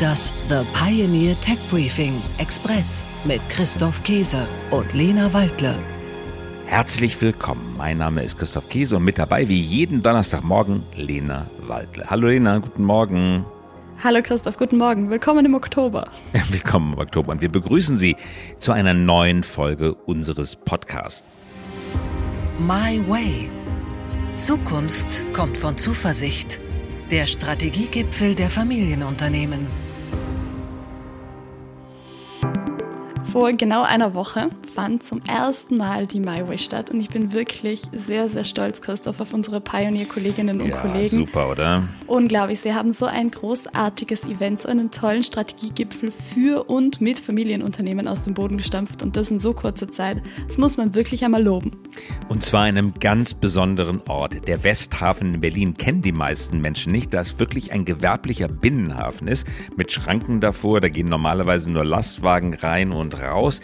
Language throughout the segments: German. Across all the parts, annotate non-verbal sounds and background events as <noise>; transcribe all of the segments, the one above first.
Das The Pioneer Tech Briefing Express mit Christoph Käse und Lena Waldle. Herzlich willkommen. Mein Name ist Christoph Käse und mit dabei wie jeden Donnerstagmorgen Lena Waldle. Hallo Lena, guten Morgen. Hallo Christoph, guten Morgen. Willkommen im Oktober. <laughs> Willkommen im Oktober und wir begrüßen Sie zu einer neuen Folge unseres Podcasts. My Way. Zukunft kommt von Zuversicht. Der Strategiegipfel der Familienunternehmen. Vor genau einer Woche fand zum ersten Mal die My Way statt und ich bin wirklich sehr, sehr stolz, Christoph, auf unsere Pioneer-Kolleginnen und ja, Kollegen. Super, oder? Unglaublich, sie haben so ein großartiges Event, so einen tollen Strategiegipfel für und mit Familienunternehmen aus dem Boden gestampft und das in so kurzer Zeit. Das muss man wirklich einmal loben. Und zwar in einem ganz besonderen Ort. Der Westhafen in Berlin kennen die meisten Menschen nicht, da es wirklich ein gewerblicher Binnenhafen ist, mit Schranken davor. Da gehen normalerweise nur Lastwagen rein und raus.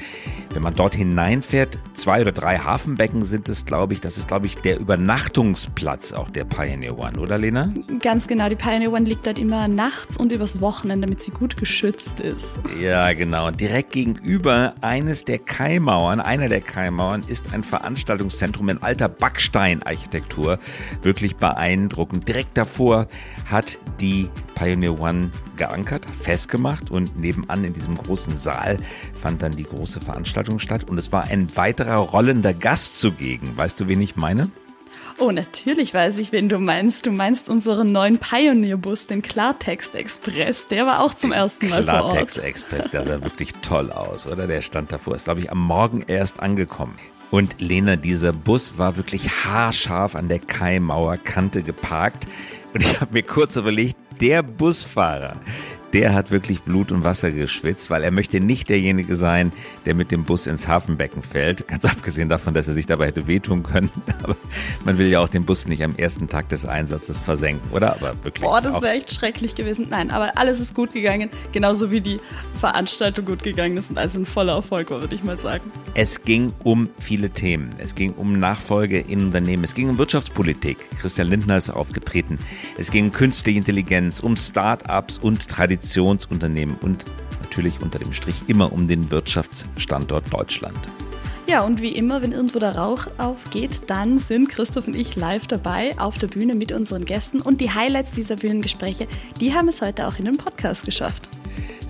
Wenn man dort hineinfährt, zwei oder drei Hafenbecken sind es, glaube ich. Das ist, glaube ich, der Übernachtungsplatz auch der Pioneer One, oder Lena? Ganz genau, die Pioneer One liegt dort immer nachts und übers Wochenende, damit sie gut geschützt ist. Ja, genau. Und direkt gegenüber eines der Kaimauern, einer der Kaimauern, ist ein Veranstaltungszentrum in alter Backsteinarchitektur. Wirklich beeindruckend. Direkt davor hat die Pioneer One geankert, festgemacht und nebenan in diesem großen Saal fand dann die große Veranstaltung statt und es war ein weiterer rollender Gast zugegen. Weißt du, wen ich meine? Oh, natürlich weiß ich, wen du meinst. Du meinst unseren neuen Pioneer-Bus, den Klartext Express. Der war auch zum ersten Mal vor Ort. Klartext Express, der sah wirklich toll aus, oder? Der stand davor. Ist, glaube ich, am Morgen erst angekommen. Und Lena, dieser Bus war wirklich haarscharf an der Kaimauerkante geparkt. Und ich habe mir kurz überlegt, der Busfahrer, der hat wirklich Blut und Wasser geschwitzt, weil er möchte nicht derjenige sein, der mit dem Bus ins Hafenbecken fällt. Ganz abgesehen davon, dass er sich dabei hätte wehtun können. <laughs> Aber man will ja auch den Bus nicht am ersten Tag des Einsatzes versenken, oder? Aber wirklich. Boah, das wäre echt schrecklich gewesen. Nein, aber alles ist gut gegangen, genauso wie die Veranstaltung gut gegangen ist und also ein voller Erfolg war, würde ich mal sagen. Es ging um viele Themen. Es ging um Nachfolge in Unternehmen. Es ging um Wirtschaftspolitik. Christian Lindner ist aufgetreten. Es ging um künstliche Intelligenz, um Start-ups und Tradition Traditionsunternehmen und natürlich unter dem Strich immer um den Wirtschaftsstandort Deutschland. Ja, und wie immer, wenn irgendwo der Rauch aufgeht, dann sind Christoph und ich live dabei auf der Bühne mit unseren Gästen. Und die Highlights dieser Bühnengespräche, die haben es heute auch in den Podcast geschafft.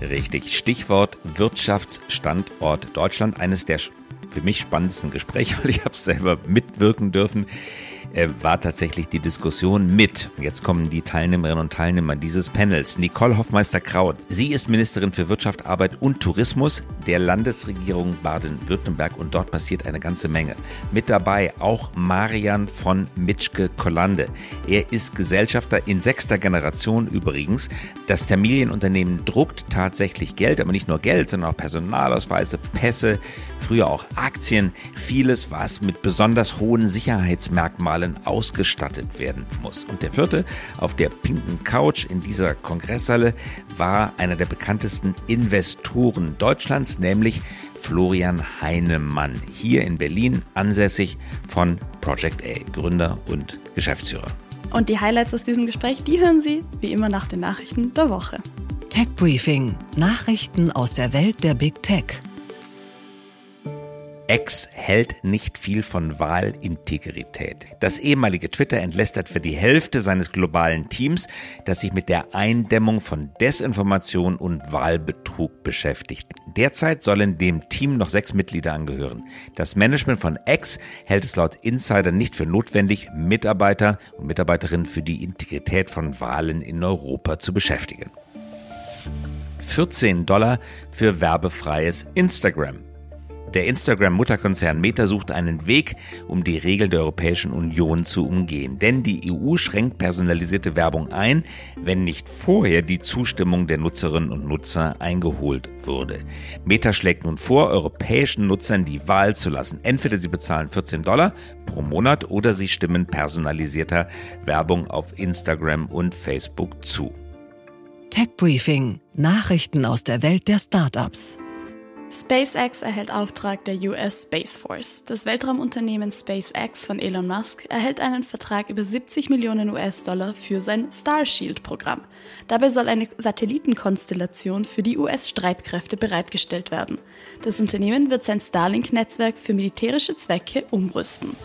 Richtig. Stichwort Wirtschaftsstandort Deutschland. Eines der für mich spannendsten Gespräche, <laughs> weil ich habe selber mitwirken dürfen äh, war tatsächlich die Diskussion mit. Jetzt kommen die Teilnehmerinnen und Teilnehmer dieses Panels. Nicole Hoffmeister-Kraut. Sie ist Ministerin für Wirtschaft, Arbeit und Tourismus der Landesregierung Baden-Württemberg und dort passiert eine ganze Menge. Mit dabei auch Marian von Mitschke-Kollande. Er ist Gesellschafter in sechster Generation übrigens. Das Familienunternehmen druckt tatsächlich Geld, aber nicht nur Geld, sondern auch Personalausweise, Pässe, früher auch Aktien. Vieles, was mit besonders hohen Sicherheitsmerkmalen Auswahl ausgestattet werden muss. Und der vierte auf der pinken Couch in dieser Kongresshalle war einer der bekanntesten Investoren Deutschlands, nämlich Florian Heinemann, hier in Berlin ansässig von Project A, Gründer und Geschäftsführer. Und die Highlights aus diesem Gespräch, die hören Sie wie immer nach den Nachrichten der Woche. Tech Briefing: Nachrichten aus der Welt der Big Tech. X hält nicht viel von Wahlintegrität. Das ehemalige Twitter entlästert für die Hälfte seines globalen Teams, das sich mit der Eindämmung von Desinformation und Wahlbetrug beschäftigt. Derzeit sollen dem Team noch sechs Mitglieder angehören. Das Management von X hält es laut Insider nicht für notwendig, Mitarbeiter und Mitarbeiterinnen für die Integrität von Wahlen in Europa zu beschäftigen. 14 Dollar für werbefreies Instagram. Der Instagram-Mutterkonzern Meta sucht einen Weg, um die Regeln der Europäischen Union zu umgehen. Denn die EU schränkt personalisierte Werbung ein, wenn nicht vorher die Zustimmung der Nutzerinnen und Nutzer eingeholt wurde. Meta schlägt nun vor, europäischen Nutzern die Wahl zu lassen. Entweder sie bezahlen 14 Dollar pro Monat oder sie stimmen personalisierter Werbung auf Instagram und Facebook zu. Tech Briefing: Nachrichten aus der Welt der Startups. SpaceX erhält Auftrag der US Space Force. Das Weltraumunternehmen SpaceX von Elon Musk erhält einen Vertrag über 70 Millionen US-Dollar für sein Starshield-Programm. Dabei soll eine Satellitenkonstellation für die US-Streitkräfte bereitgestellt werden. Das Unternehmen wird sein Starlink-Netzwerk für militärische Zwecke umrüsten.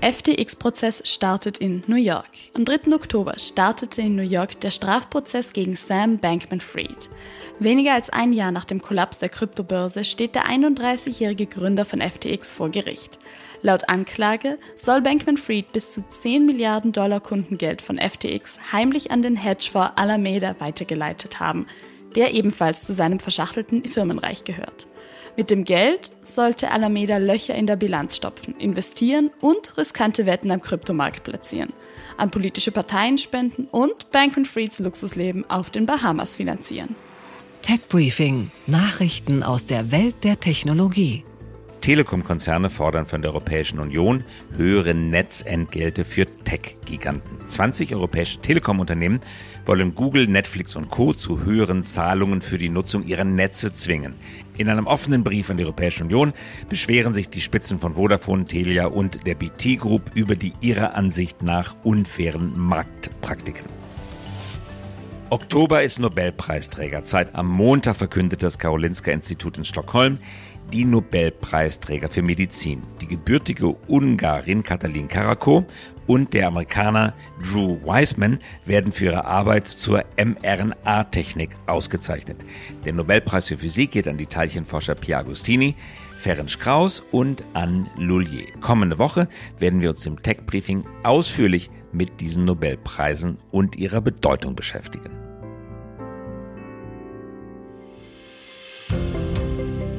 FTX-Prozess startet in New York. Am 3. Oktober startete in New York der Strafprozess gegen Sam Bankman-Fried. Weniger als ein Jahr nach dem Kollaps der Kryptobörse steht der 31-jährige Gründer von FTX vor Gericht. Laut Anklage soll Bankman-Fried bis zu 10 Milliarden Dollar Kundengeld von FTX heimlich an den Hedgefonds Alameda weitergeleitet haben, der ebenfalls zu seinem verschachtelten Firmenreich gehört. Mit dem Geld sollte Alameda Löcher in der Bilanz stopfen, investieren und riskante Wetten am Kryptomarkt platzieren, an politische Parteien spenden und Bankman-Frieds Luxusleben auf den Bahamas finanzieren. Tech Briefing: Nachrichten aus der Welt der Technologie. Telekom-Konzerne fordern von der Europäischen Union höhere Netzentgelte für Tech-Giganten. 20 europäische Telekom-Unternehmen wollen Google, Netflix und Co. zu höheren Zahlungen für die Nutzung ihrer Netze zwingen. In einem offenen Brief an die Europäische Union beschweren sich die Spitzen von Vodafone, Telia und der BT Group über die ihrer Ansicht nach unfairen Marktpraktiken. Oktober ist Nobelpreisträgerzeit. Am Montag verkündet das Karolinska Institut in Stockholm die Nobelpreisträger für Medizin. Die gebürtige Ungarin Katalin Karako und der Amerikaner Drew Weissman werden für ihre Arbeit zur mRNA-Technik ausgezeichnet. Der Nobelpreis für Physik geht an die Teilchenforscher Pierre Agostini, Ferenc Kraus und Anne Lullier. Kommende Woche werden wir uns im Tech-Briefing ausführlich mit diesen Nobelpreisen und ihrer Bedeutung beschäftigen.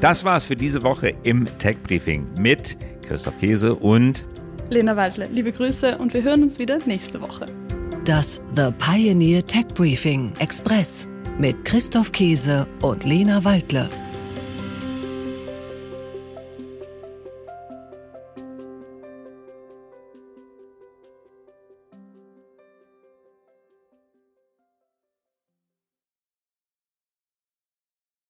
Das war's für diese Woche im Tech Briefing mit Christoph Käse und Lena Waldle. Liebe Grüße und wir hören uns wieder nächste Woche. Das The Pioneer Tech Briefing Express mit Christoph Käse und Lena Waldle.